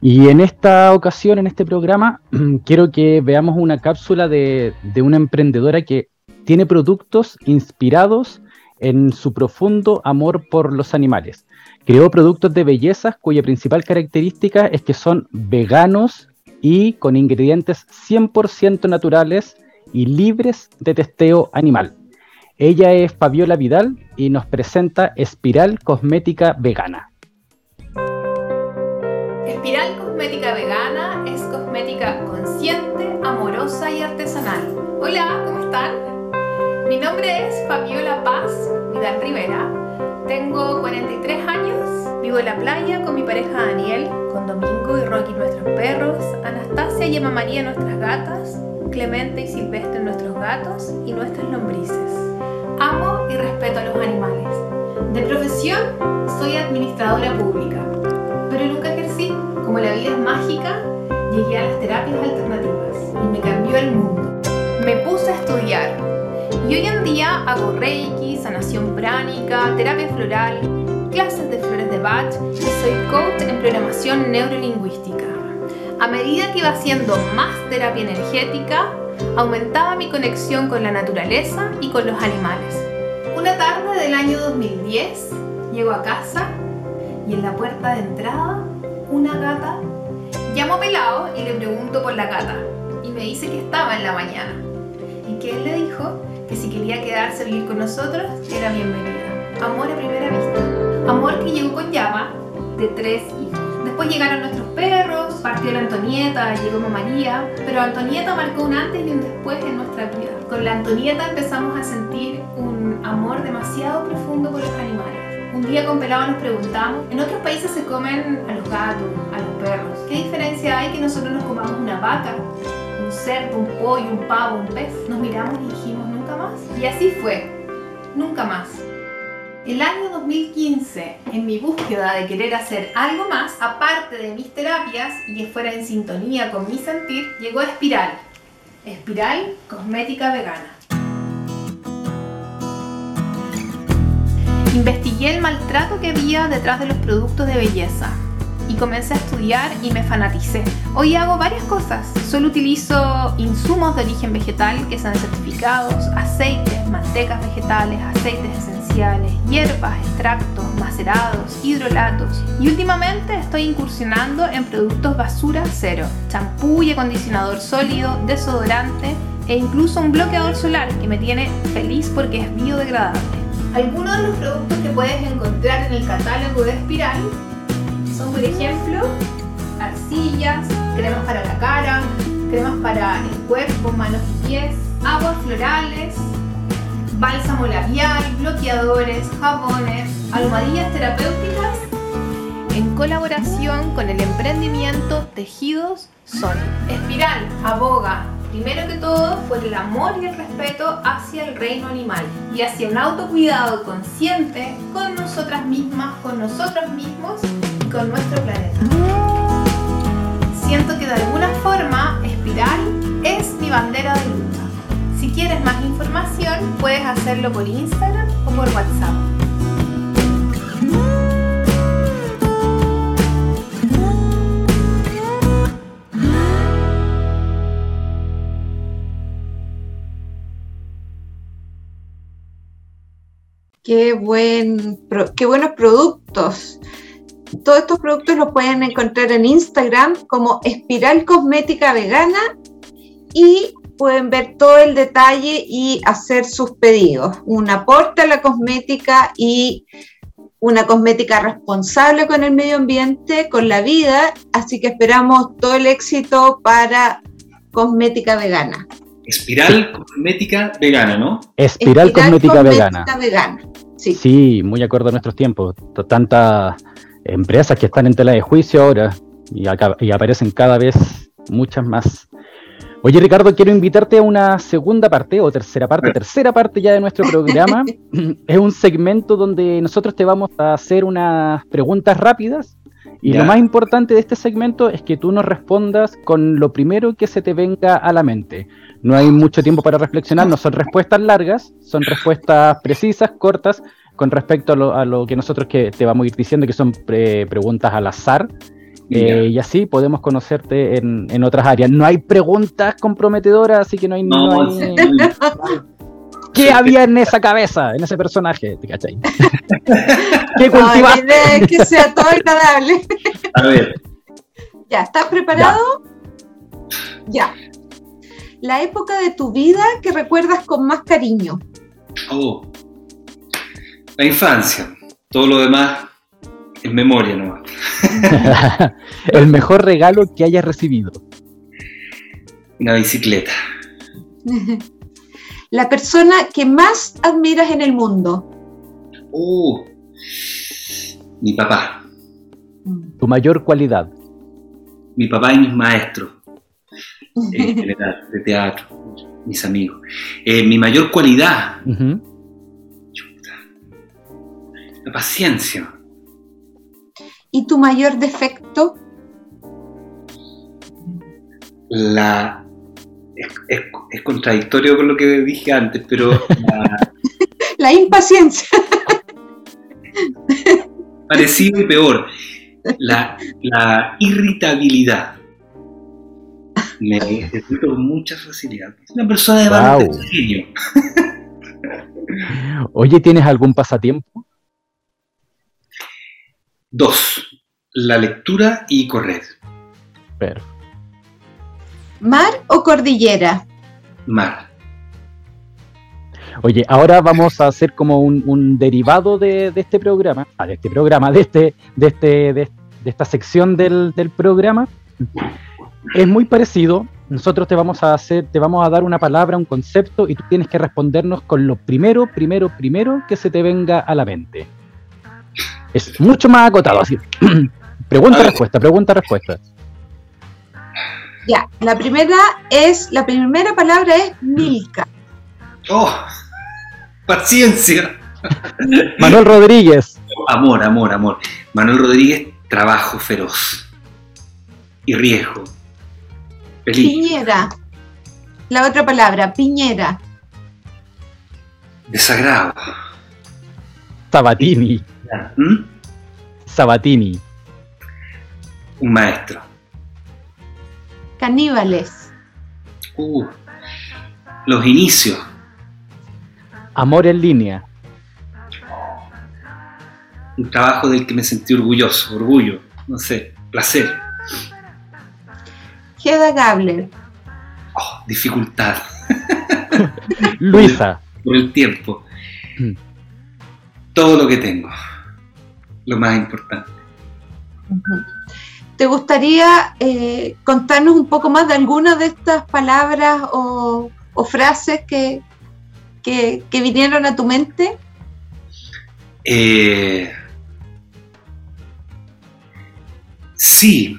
Y en esta ocasión, en este programa, quiero que veamos una cápsula de una emprendedora que tiene productos inspirados en su profundo amor por los animales. Creó productos de belleza cuya principal característica es que son veganos y con ingredientes 100% naturales y libres de testeo animal. Ella es Fabiola Vidal y nos presenta Espiral Cosmética Vegana. Espiral Cosmética Vegana es cosmética consciente, amorosa y artesanal. Hola, nombre es Fabiola Paz Vidal Rivera. Tengo 43 años, vivo en la playa con mi pareja Daniel, con Domingo y Rocky nuestros perros, Anastasia y Emma María nuestras gatas, clemente y silvestre nuestros gatos y nuestras lombrices. Amo y respeto a los animales. De profesión, soy administradora pública, pero nunca ejercí. Como la vida es mágica, llegué a las terapias alternativas y me cambió el mundo. Me puse a estudiar y hoy en día hago reiki, sanación pránica, terapia floral, clases de flores de Bach y soy coach en programación neurolingüística. A medida que iba haciendo más terapia energética, aumentaba mi conexión con la naturaleza y con los animales. Una tarde del año 2010, llego a casa y en la puerta de entrada, una gata. Llamo a Pelado y le pregunto por la gata y me dice que estaba en la mañana y que él le dijo que si quería quedarse a vivir con nosotros era bienvenida. Amor a primera vista. Amor que llegó con llama de tres hijos. Después llegaron nuestros perros, partió la Antonieta, llegó María, pero Antonieta marcó un antes y un después en nuestra vida. Con la Antonieta empezamos a sentir un amor demasiado profundo por los animales. Un día con Pelado nos preguntamos, en otros países se comen a los gatos, a los perros. ¿Qué diferencia hay que nosotros nos comamos una vaca, un cerdo, un pollo, un pavo, un pez? Nos miramos y dijimos, Y así fue, nunca más. El año 2015, en mi búsqueda de querer hacer algo más, aparte de mis terapias y que fuera en sintonía con mi sentir, llegó a Espiral. Espiral Cosmética Vegana. Investigué el maltrato que había detrás de los productos de belleza y comencé a estudiar y me fanaticé. Hoy hago varias cosas. Solo utilizo insumos de origen vegetal que sean certificados, aceites, mantecas vegetales, aceites esenciales, hierbas, extractos, macerados, hidrolatos. Y últimamente estoy incursionando en productos basura cero, champú y acondicionador sólido, desodorante e incluso un bloqueador solar que me tiene feliz porque es biodegradable. Algunos de los productos que puedes encontrar en el catálogo de Espiral son, por ejemplo, arcillas, cremas para la cara, cremas para el cuerpo, manos y pies, aguas florales, bálsamo labial, bloqueadores, jabones, almohadillas terapéuticas, en colaboración con el emprendimiento Tejidos Son. Espiral aboga. Primero que todo por el amor y el respeto hacia el reino animal y hacia un autocuidado consciente con nosotras mismas, con nosotros mismos con nuestro planeta. Siento que de alguna forma Espiral es mi bandera de lucha. Si quieres más información, puedes hacerlo por Instagram o por WhatsApp. Qué, buen, qué buenos productos. Todos estos productos los pueden encontrar en Instagram como Espiral Cosmética Vegana y pueden ver todo el detalle y hacer sus pedidos. Un aporte a la cosmética y una cosmética responsable con el medio ambiente, con la vida, así que esperamos todo el éxito para cosmética vegana. Espiral cosmética vegana, ¿no? Espiral, cosmética, vegana. Sí. sí, muy acorde a nuestros tiempos. Tanta empresas que están en tela de juicio ahora y, aparecen cada vez muchas más. Oye Ricardo, quiero invitarte a una segunda parte o tercera parte, tercera parte ya de nuestro programa. es un segmento donde nosotros te vamos a hacer unas preguntas rápidas y lo más importante de este segmento es que tú nos respondas con lo primero que se te venga a la mente. No hay mucho tiempo para reflexionar, no son respuestas largas, son respuestas precisas, cortas, con respecto a lo, que nosotros que te vamos a ir diciendo, que son preguntas al azar. Eh, y así podemos conocerte en, otras áreas. No hay preguntas comprometedoras, así que no hay... No, ¿Qué había en esa cabeza, en ese personaje? ¿Te cachai? ¿Qué cultivaste? que sea todo agradable. A ver. Ya, ¿estás preparado? Ya. La época de tu vida que recuerdas con más cariño. Oh, la infancia. Todo lo demás es memoria nomás. El mejor regalo que hayas recibido. Una bicicleta. La persona que más admiras en el mundo. Uh, mi papá. Tu mayor cualidad. Mi papá y mis maestros. general, de teatro, mis amigos. Eh, mi mayor cualidad. La paciencia. ¿Y tu mayor defecto? La, es, es- es contradictorio con lo que dije antes, pero la- La impaciencia. parecido y peor, la, la irritabilidad. Me irrito con mucha facilidad. Es una persona de Wow. bastante genio. Oye, ¿tienes algún pasatiempo? Dos, la lectura y correr. Perfecto. ¿Mar o cordillera? Mar. Oye, ahora vamos a hacer como un, un derivado de, de este programa, ah, de este programa, de este, de este, de, de esta sección del, del programa. Es muy parecido. Nosotros te vamos a hacer, te vamos a dar una palabra, un concepto, y tú tienes que respondernos con lo primero, primero, primero que se te venga a la mente. Es mucho más acotado, así. pregunta, respuesta, pregunta, respuesta. Ya, la primera es, la primera palabra es Milka. ¡Oh! Paciencia. Manuel Rodríguez, Amor, amor, amor. Manuel Rodríguez, trabajo feroz. Y riesgo. Feliz. Piñera. La otra palabra, piñera. Desagrado. Sabatini, ¿Mm? Sabatini, Un maestro. Caníbales. Uh, los inicios. Amor en línea, Un trabajo del que me sentí orgulloso. Orgullo. No sé. Placer. Hedda Gabler. Oh, dificultad. Luisa, Por el tiempo. Mm. Todo lo que tengo. Lo más importante. ¿Te gustaría eh, contarnos un poco más de algunas de estas palabras o, o frases que, que, que vinieron a tu mente? Eh, sí,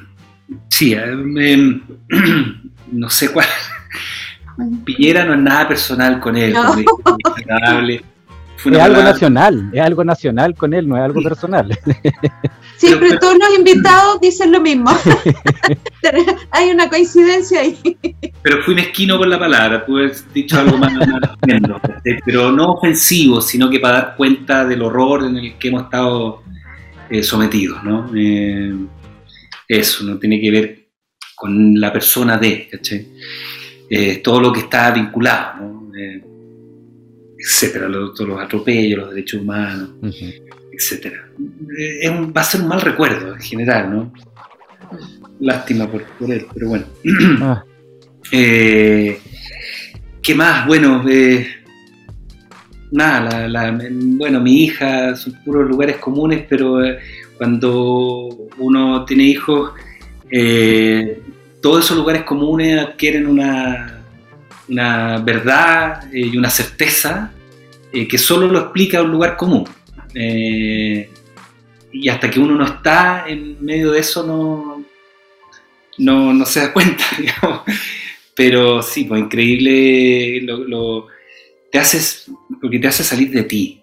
sí, eh, no sé cuál. Piñera no es nada personal con él, No. con él, es agradable. Fue es algo nacional, es algo nacional con él, no es algo personal. Siempre pero- todos los invitados dicen lo mismo. Hay una coincidencia ahí. Pero fui mezquino con la palabra, pude haber dicho algo más, más ¿cachai? pero no ofensivo, sino que para dar cuenta del horror en el que hemos estado eh, sometidos, ¿no? Eh, eso, no tiene que ver con la persona de, ¿cachai? Eh, todo lo que está vinculado, ¿no? Etcétera, lo- todos los atropellos, los derechos humanos, etcétera. Eh, es un- va a ser un mal recuerdo en general, ¿no? Lástima por, por él, pero bueno. Ah, Eh, ¿Qué más? Bueno, eh, nada, la- la- bueno, mi hija son puros lugares comunes, pero eh, cuando uno tiene hijos, todos esos lugares comunes adquieren una, una verdad y una certeza eh, que solo lo explica un lugar común. Eh, y hasta que uno no está en medio de eso, no, no, no se da cuenta, digamos. Pero sí, pues increíble lo, te haces, porque te hace salir de ti.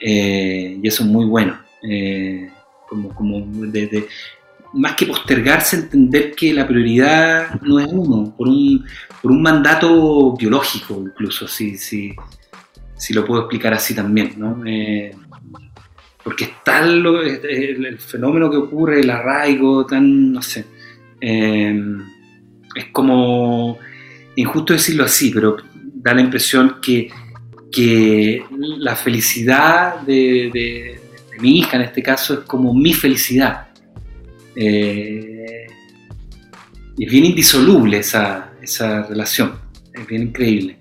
Eh, y eso es muy bueno. Como, como de- más que postergarse, entender que la prioridad no es uno, por un, por un mandato biológico incluso, si, si, si lo puedo explicar así también, ¿no? Eh, porque es tal lo- el, fenómeno que ocurre, el arraigo, tan, no sé, eh, es como, injusto decirlo así, pero da la impresión que, que la felicidad de, mi hija en este caso es como mi felicidad. Eh, es bien indisoluble esa, esa relación, es bien increíble.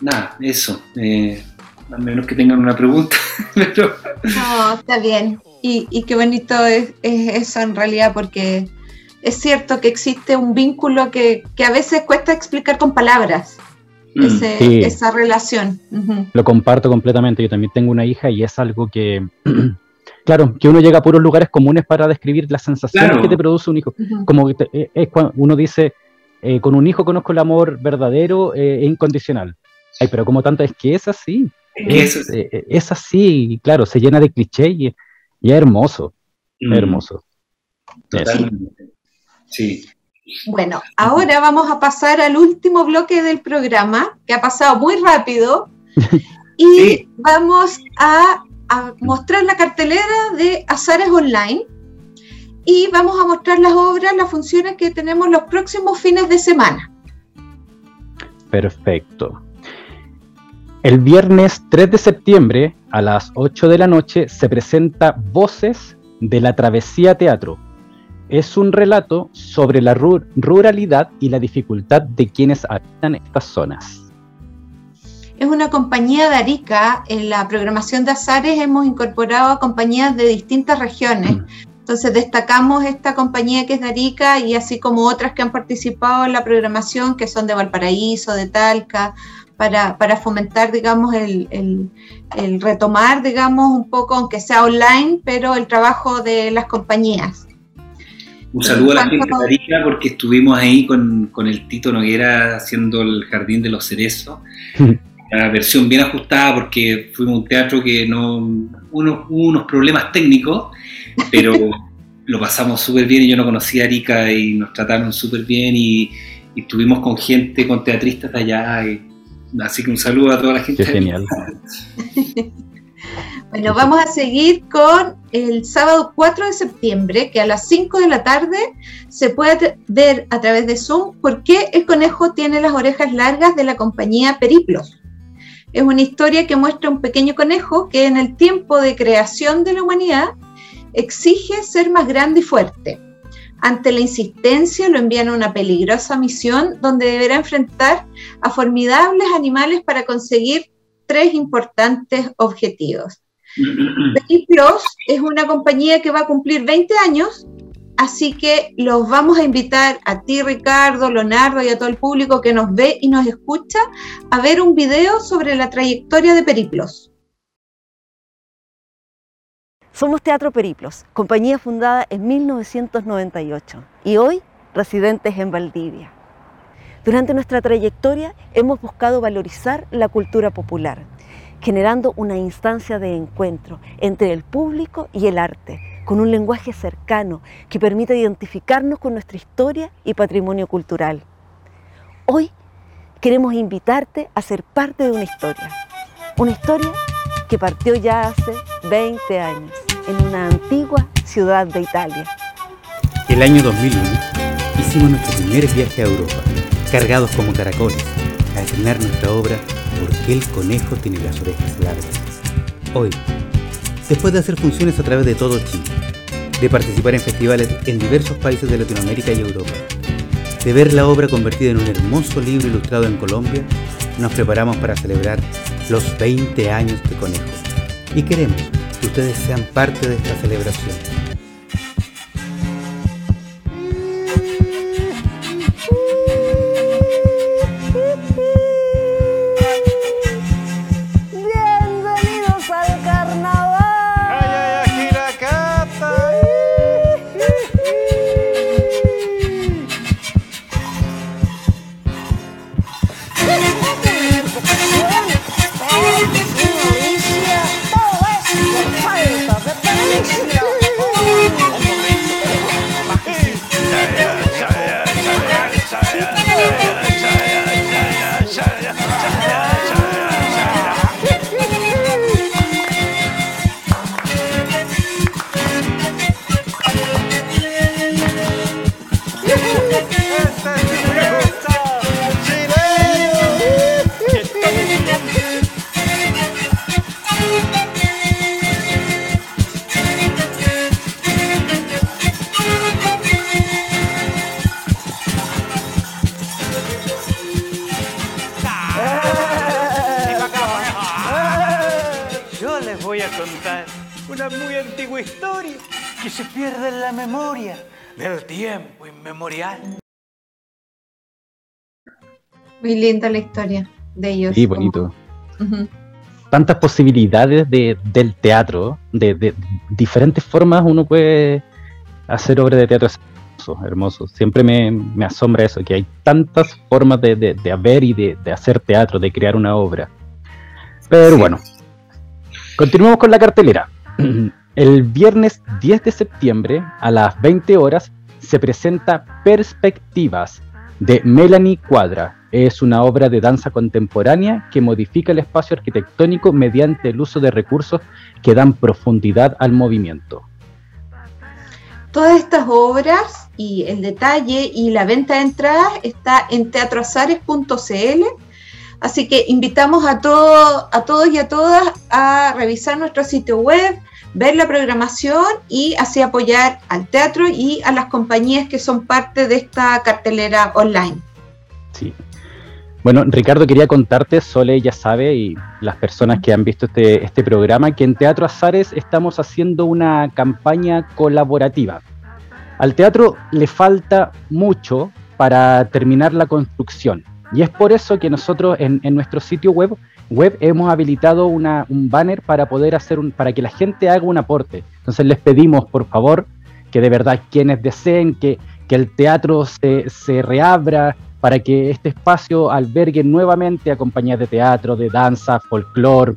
Nada, eso. eh, a menos que tengan una pregunta, pero No, está bien. Y, y qué bonito es, es eso en realidad, porque es cierto que existe un vínculo que, que a veces cuesta explicar con palabras, mm, ese- Sí. esa relación. Lo comparto completamente. Yo también tengo una hija y es algo que, claro, que uno llega a puros lugares comunes para describir las sensaciones Claro. que te produce un hijo. Ujú. Como que te- eh, es cuando uno dice, eh, con un hijo conozco el amor verdadero e incondicional. Ay, pero como tanto es que es así. Es, es, así, claro, se llena de cliché y, es hermoso. Mm. Hermoso. Sí. Bueno, ahora vamos a pasar al último bloque del programa, que ha pasado muy rápido, y vamos a, mostrar la cartelera de Azares Online y vamos a mostrar las obras, las funciones que tenemos los próximos fines de semana. Perfecto. El viernes 3 de septiembre a las 8 de la noche se presenta Voces de la Travesía Teatro, es un relato sobre la ruralidad y la dificultad de quienes habitan estas zonas. Es una compañía de Arica. En la programación de Azares hemos incorporado a compañías de distintas regiones. Mm. Entonces destacamos esta compañía que es de Arica y así como otras que han participado en la programación, que son de Valparaíso, de Talca, para, fomentar, digamos, el, el, retomar, digamos, un poco, aunque sea online, pero el trabajo de las compañías. Un saludo a la gente de Arica porque estuvimos ahí con, el Tito Noguera haciendo el Jardín de los Cerezos. La versión bien ajustada porque fuimos un teatro que no hubo unos problemas técnicos, pero lo pasamos súper bien y yo no conocía a Arica y nos trataron súper bien y, estuvimos con gente, con teatristas de allá. Así que un saludo a toda la gente. Qué genial. Bueno, vamos a seguir con el sábado 4 de septiembre, que a las 5 de la tarde se puede ver a través de Zoom por qué el conejo tiene las orejas largas de la compañía Periplos. Es una historia que muestra un pequeño conejo que en el tiempo de creación de la humanidad exige ser más grande y fuerte. Ante la insistencia lo envían a una peligrosa misión donde deberá enfrentar a formidables animales para conseguir tres importantes objetivos. Plus es una compañía que va a cumplir 20 años, así que los vamos a invitar a ti, Ricardo, Leonardo y a todo el público que nos ve y nos escucha a ver un video sobre la trayectoria de Periplos. Somos Teatro Periplos, compañía fundada en 1998 y hoy residentes en Valdivia. Durante nuestra trayectoria hemos buscado valorizar la cultura popular generando una instancia de encuentro entre el público y el arte, con un lenguaje cercano que permite identificarnos con nuestra historia y patrimonio cultural. Hoy queremos invitarte a ser parte de una historia, una historia que partió ya hace 20 años en una antigua ciudad de Italia. El año 2001 hicimos nuestro primer viaje a Europa, cargados como caracoles, a estrenar nuestra obra ¿Por qué el conejo tiene las orejas largas? Hoy, después de hacer funciones a través de todo Chile, de participar en festivales en diversos países de Latinoamérica y Europa, de ver la obra convertida en un hermoso libro ilustrado en Colombia, nos preparamos para celebrar los 20 años de Conejo. Y queremos que ustedes sean parte de esta celebración Muy linda la historia de ellos. Sí, bonito. Tantas posibilidades de, del teatro, de, diferentes formas uno puede hacer obras de teatro. hermoso. Siempre me, asombra eso, que hay tantas formas de, de, ver y de, hacer teatro, de crear una obra. Pero bueno, continuamos con la cartelera. El viernes 10 de septiembre a las 20 horas se presenta Perspectivas de Melanie Cuadra. Es una obra de danza contemporánea que modifica el espacio arquitectónico mediante el uso de recursos que dan profundidad al movimiento. Todas estas obras y el detalle y la venta de entradas está en teatroazares.cl. Así que invitamos a, a todos y a todas a revisar nuestro sitio web, ver la programación y así apoyar al teatro y a las compañías que son parte de esta cartelera online. Sí. Bueno, Ricardo, quería contarte, Sole ya sabe, y las personas que han visto este, este programa, que en Teatro Azares estamos haciendo una campaña colaborativa. Al teatro le falta mucho para terminar la construcción. Y es por eso que nosotros en, nuestro sitio web, web hemos habilitado una, un banner para poder hacer un, para que la gente haga un aporte. Entonces les pedimos, por favor, que de verdad quienes deseen que, que el teatro se, se reabra, para que este espacio albergue nuevamente a compañías de teatro, de danza, folclore,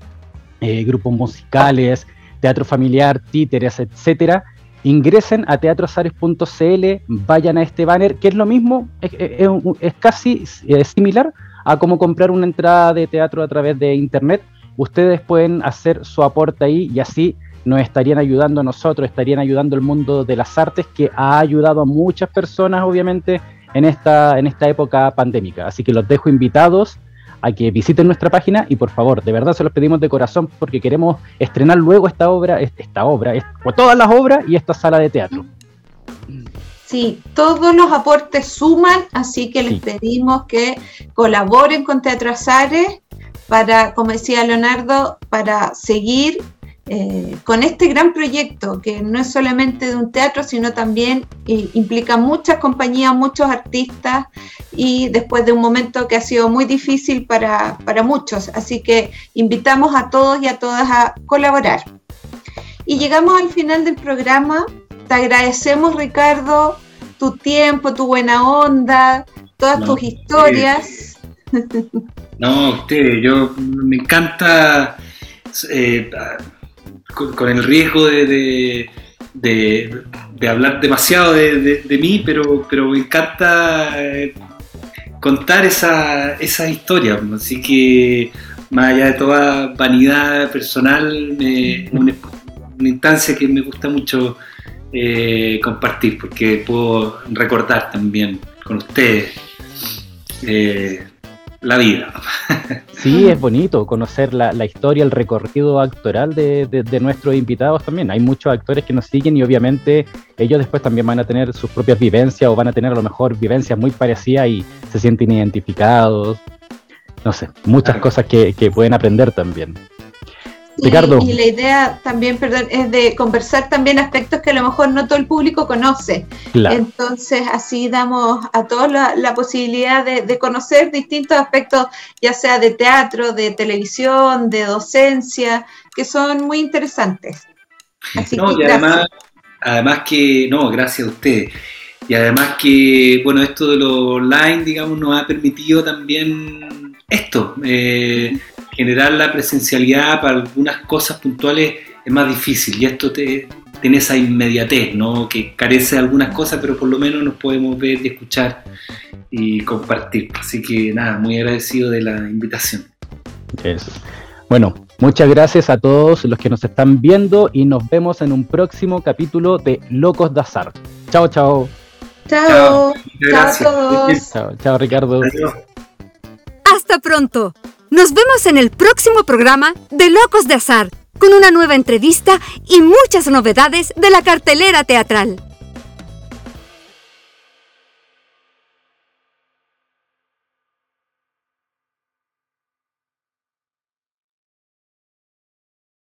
eh, grupos musicales, teatro familiar, títeres, etcétera, ingresen a teatrosares.cl, vayan a este banner, que es lo mismo, es, casi similar a como comprar una entrada de teatro a través de internet. Ustedes pueden hacer su aporte ahí y así nos estarían ayudando a nosotros, estarían ayudando al mundo de las artes que ha ayudado a muchas personas, obviamente, en esta, en esta época pandémica. Así que los dejo invitados a que visiten nuestra página y por favor, de verdad se los pedimos de corazón porque queremos estrenar luego esta obra, esta obra, todas las obras y esta sala de teatro. Sí, todos los aportes suman, así que les pedimos que colaboren con Teatro Azares para, como decía Leonardo, para seguir eh, con este gran proyecto, que no es solamente de un teatro, sino también eh, implica muchas compañías, muchos artistas, y después de un momento que ha sido muy difícil para, para muchos. Así que invitamos a todos y a todas a colaborar. Y llegamos al final del programa. Te agradecemos, Ricardo, tu tiempo, tu buena onda, todas tus historias. No, usted, yo me encanta eh, con, el riesgo de, hablar demasiado de, mí, pero, pero me encanta eh, contar esa, esa historia. Así que, más allá de toda vanidad personal, una, instancia que me gusta mucho eh, compartir, porque puedo recordar también con ustedes. Eh, la vida. Sí, es bonito conocer la, historia, el recorrido actoral de, nuestros invitados también. Hay muchos actores que nos siguen y obviamente ellos después también van a tener sus propias vivencias o van a tener a lo mejor vivencias muy parecidas y se sienten identificados. No sé, muchas cosas que, que pueden aprender también. Y, la idea también, perdón, es de conversar también aspectos que a lo mejor no todo el público conoce. Entonces, así damos a todos la, posibilidad de, conocer distintos aspectos, ya sea de teatro, de televisión, de docencia, que son muy interesantes. no, y además, además que, no, gracias a usted. Y además que, bueno, esto de lo online, digamos, nos ha permitido también esto. Eh, generar la presencialidad para algunas cosas puntuales es más difícil y esto te, tiene esa inmediatez, ¿no? que carece de algunas cosas, pero por lo menos nos podemos ver y escuchar y compartir. Así que nada, muy agradecido de la invitación. Bueno, muchas gracias a todos los que nos están viendo y nos vemos en un próximo capítulo de Locos de Azar. Chao, chao. Chao. Chao, a todos. Chao, chao Ricardo. Hasta pronto. Nos vemos en el próximo programa de Locos de Azar, con una nueva entrevista y muchas novedades de la cartelera teatral.